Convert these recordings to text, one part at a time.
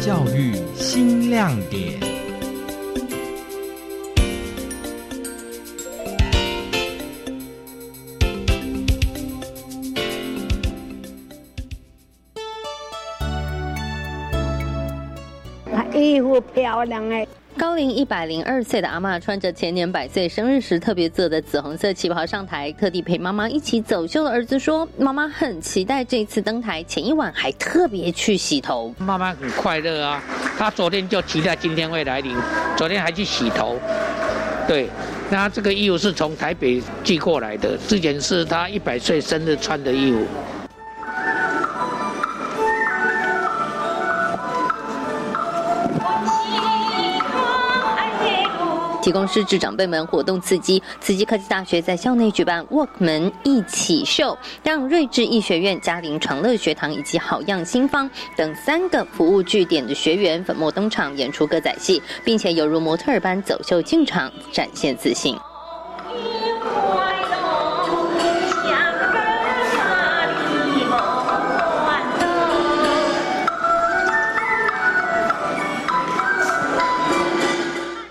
教育新亮点。衣服漂亮哎。高龄一百零二岁的阿妈穿着前年百岁生日时特别做的紫红色旗袍上台，特地陪妈妈一起走秀的儿子说：“妈妈很期待这次登台，前一晚还特别去洗头。妈妈很快乐啊，她昨天就期待今天会来临，昨天还去洗头。对，那这个衣服是从台北寄过来的，之前是她一百岁生日穿的衣服。”提供师智长辈们活动刺激，慈济科技大学在校内举办 Work 门一起秀，让睿智艺学院、嘉陵长乐学堂以及好样新方等三个服务据点的学员粉墨登场演出歌仔戏，并且犹如模特儿般走秀进场，展现自信。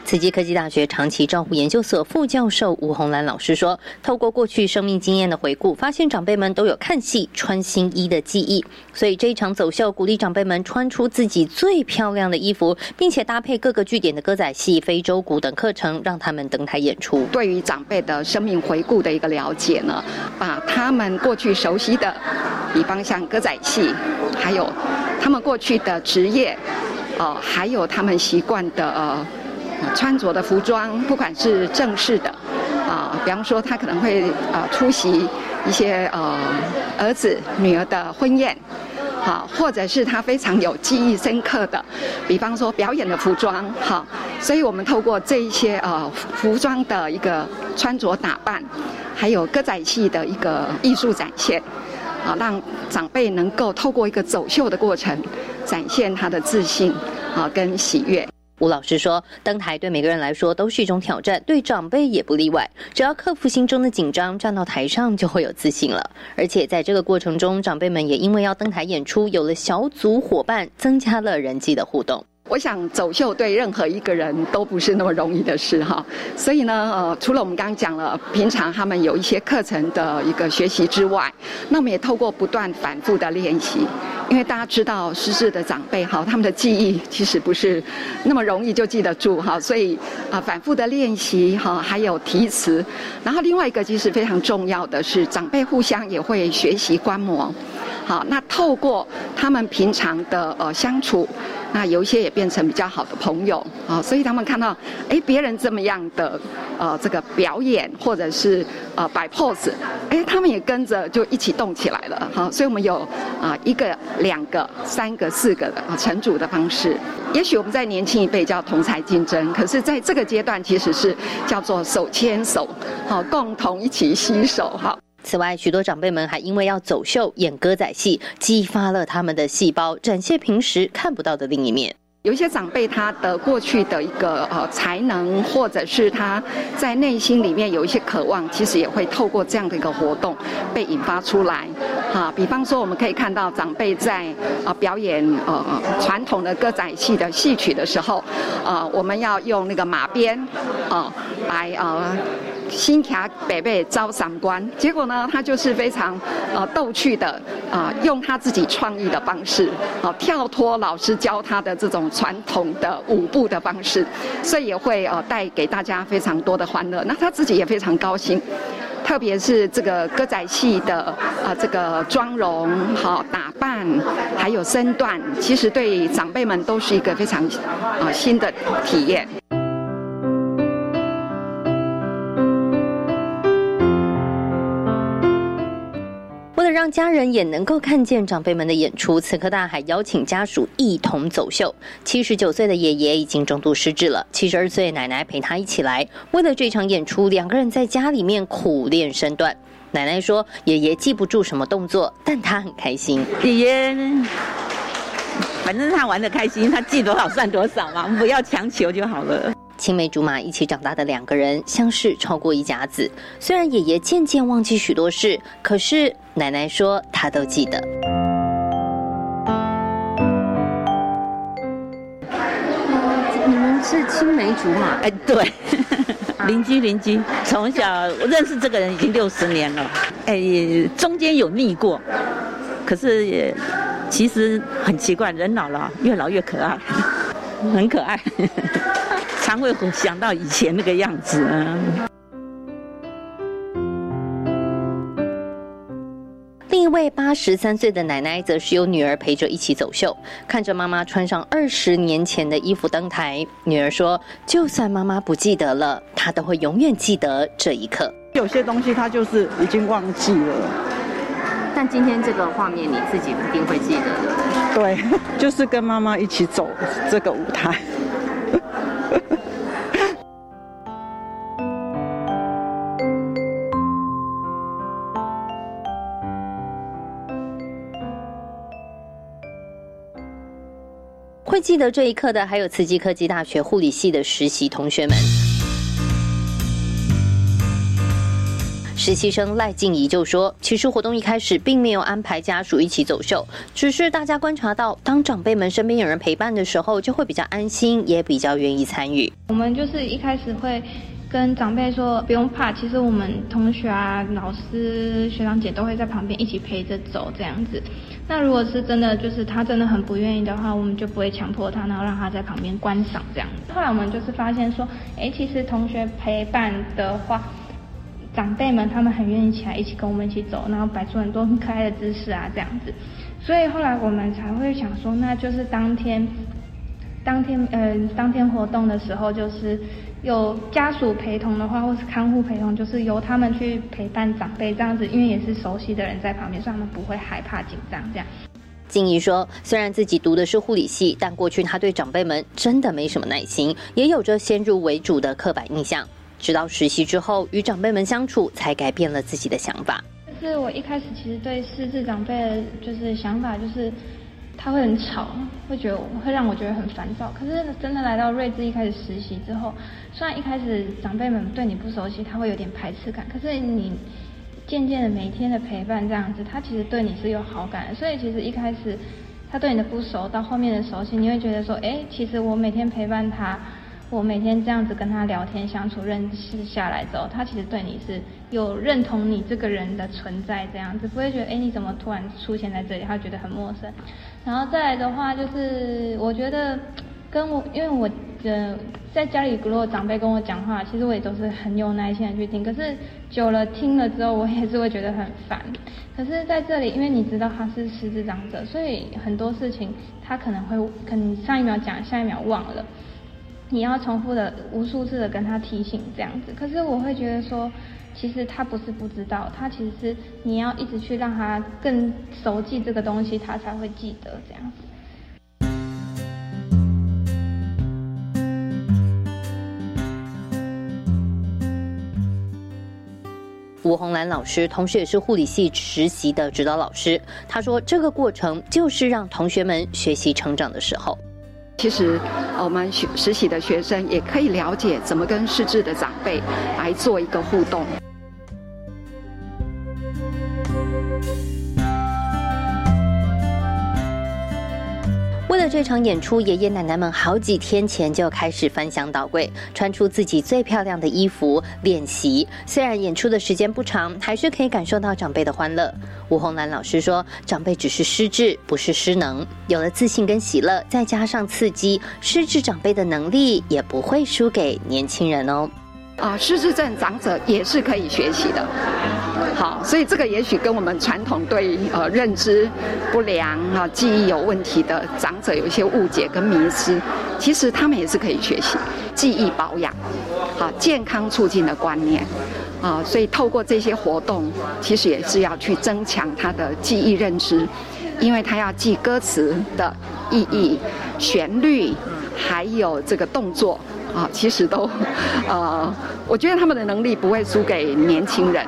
慈济科技大学长期照护研究所副教授吴红兰老师说：“透过过去生命经验的回顾，发现长辈们都有看戏穿新衣的记忆，所以这一场走秀鼓励长辈们穿出自己最漂亮的衣服，并且搭配各个据点的歌仔戏、非洲鼓等课程，让他们登台演出。对于长辈的生命回顾的一个了解呢，把他们过去熟悉的，比方像歌仔戏，还有他们过去的职业，哦，还有他们习惯的呃。”穿着的服装，不管是正式的，啊，比方说他可能会啊出席一些呃儿子女儿的婚宴，啊，或者是他非常有记忆深刻的，比方说表演的服装，好，所以我们透过这一些呃服装的一个穿着打扮，还有歌仔戏的一个艺术展现，啊，让长辈能够透过一个走秀的过程，展现他的自信啊跟喜悦。吴老师说：“登台对每个人来说都是一种挑战，对长辈也不例外。只要克服心中的紧张，站到台上就会有自信了。而且在这个过程中，长辈们也因为要登台演出，有了小组伙伴，增加了人际的互动。”我想走秀对任何一个人都不是那么容易的事哈，所以呢，呃，除了我们刚刚讲了平常他们有一些课程的一个学习之外，那我们也透过不断反复的练习，因为大家知道失智的长辈哈，他们的记忆其实不是那么容易就记得住哈，所以啊，反复的练习哈，还有提词，然后另外一个其实非常重要的是长辈互相也会学习观摩。好，那透过他们平常的呃相处，那有一些也变成比较好的朋友啊，所以他们看到哎别人这么样的呃这个表演或者是呃摆 pose，哎他们也跟着就一起动起来了好，所以我们有啊一个、两个、三个、四个的成组的方式。也许我们在年轻一辈叫同台竞争，可是在这个阶段其实是叫做手牵手，好共同一起携手哈。此外，许多长辈们还因为要走秀、演歌仔戏，激发了他们的细胞，展现平时看不到的另一面。有一些长辈，他的过去的一个呃才能，或者是他在内心里面有一些渴望，其实也会透过这样的一个活动被引发出来。哈，比方说，我们可以看到长辈在啊表演呃传统的歌仔戏的戏曲的时候，啊，我们要用那个马鞭啊来啊。新卡北北招三官，结果呢，他就是非常呃逗趣的啊，用他自己创意的方式，啊跳脱老师教他的这种传统的舞步的方式，所以也会呃带给大家非常多的欢乐。那他自己也非常高兴，特别是这个歌仔戏的啊这个妆容、好打扮，还有身段，其实对长辈们都是一个非常啊新的体验。让家人也能够看见长辈们的演出，此刻大海邀请家属一同走秀。七十九岁的爷爷已经重度失智了，七十二岁奶奶陪他一起来。为了这场演出，两个人在家里面苦练身段。奶奶说：“爷爷记不住什么动作，但他很开心。爷爷，反正他玩的开心，他记多少算多少嘛，不要强求就好了。”青梅竹马一起长大的两个人，相识超过一甲子。虽然爷爷渐渐忘记许多事，可是奶奶说他都记得。是青梅竹马，哎，对，邻居邻居，从小我认识这个人已经六十年了，哎，中间有腻过，可是也其实很奇怪，人老了越老越可爱，很可爱，常会想到以前那个样子。另一位八十三岁的奶奶，则是由女儿陪着一起走秀。看着妈妈穿上二十年前的衣服登台，女儿说：“就算妈妈不记得了，她都会永远记得这一刻。有些东西她就是已经忘记了，但今天这个画面，你自己一定会记得的。对，就是跟妈妈一起走这个舞台。”会记得这一刻的，还有慈济科技大学护理系的实习同学们。实习生赖静怡就说：“其实活动一开始并没有安排家属一起走秀，只是大家观察到，当长辈们身边有人陪伴的时候，就会比较安心，也比较愿意参与。我们就是一开始会。”跟长辈说不用怕，其实我们同学啊、老师、学长姐都会在旁边一起陪着走这样子。那如果是真的，就是他真的很不愿意的话，我们就不会强迫他，然后让他在旁边观赏这样子。后来我们就是发现说，哎，其实同学陪伴的话，长辈们他们很愿意起来一起跟我们一起走，然后摆出很多很可爱的姿势啊这样子。所以后来我们才会想说，那就是当天，当天呃当天活动的时候就是。有家属陪同的话，或是看护陪同，就是由他们去陪伴长辈这样子，因为也是熟悉的人在旁边，所以他们不会害怕紧张这样。静怡说：“虽然自己读的是护理系，但过去她对长辈们真的没什么耐心，也有着先入为主的刻板印象。直到实习之后，与长辈们相处，才改变了自己的想法。就是我一开始其实对失智长辈的就是想法就是。”他会很吵，会觉得会让我觉得很烦躁。可是真的来到瑞智一开始实习之后，虽然一开始长辈们对你不熟悉，他会有点排斥感。可是你渐渐的每天的陪伴这样子，他其实对你是有好感的。所以其实一开始他对你的不熟，到后面的熟悉，你会觉得说，哎，其实我每天陪伴他。我每天这样子跟他聊天相处认识下来之后，他其实对你是有认同你这个人的存在这样子，不会觉得哎你怎么突然出现在这里，他觉得很陌生。然后再来的话就是我觉得跟我因为我呃在家里如果长辈跟我讲话，其实我也都是很有耐心的去听，可是久了听了之后，我也是会觉得很烦。可是在这里，因为你知道他是失智长者，所以很多事情他可能会可能上一秒讲，下一秒忘了。你要重复的无数次的跟他提醒这样子，可是我会觉得说，其实他不是不知道，他其实是你要一直去让他更熟记这个东西，他才会记得这样子。吴红兰老师，同时也是护理系实习的指导老师，他说这个过程就是让同学们学习成长的时候。其实，我们学实习的学生也可以了解怎么跟失智的长辈来做一个互动。这场演出，爷爷奶奶们好几天前就开始翻箱倒柜，穿出自己最漂亮的衣服练习。虽然演出的时间不长，还是可以感受到长辈的欢乐。吴红兰老师说：“长辈只是失智，不是失能。有了自信跟喜乐，再加上刺激，失智长辈的能力也不会输给年轻人哦。”啊，失智症长者也是可以学习的。好，所以这个也许跟我们传统对呃认知不良啊、记忆有问题的长者有一些误解跟迷失，其实他们也是可以学习记忆保养、好健康促进的观念啊。所以透过这些活动，其实也是要去增强他的记忆认知，因为他要记歌词的意义、旋律，还有这个动作啊，其实都呃，我觉得他们的能力不会输给年轻人。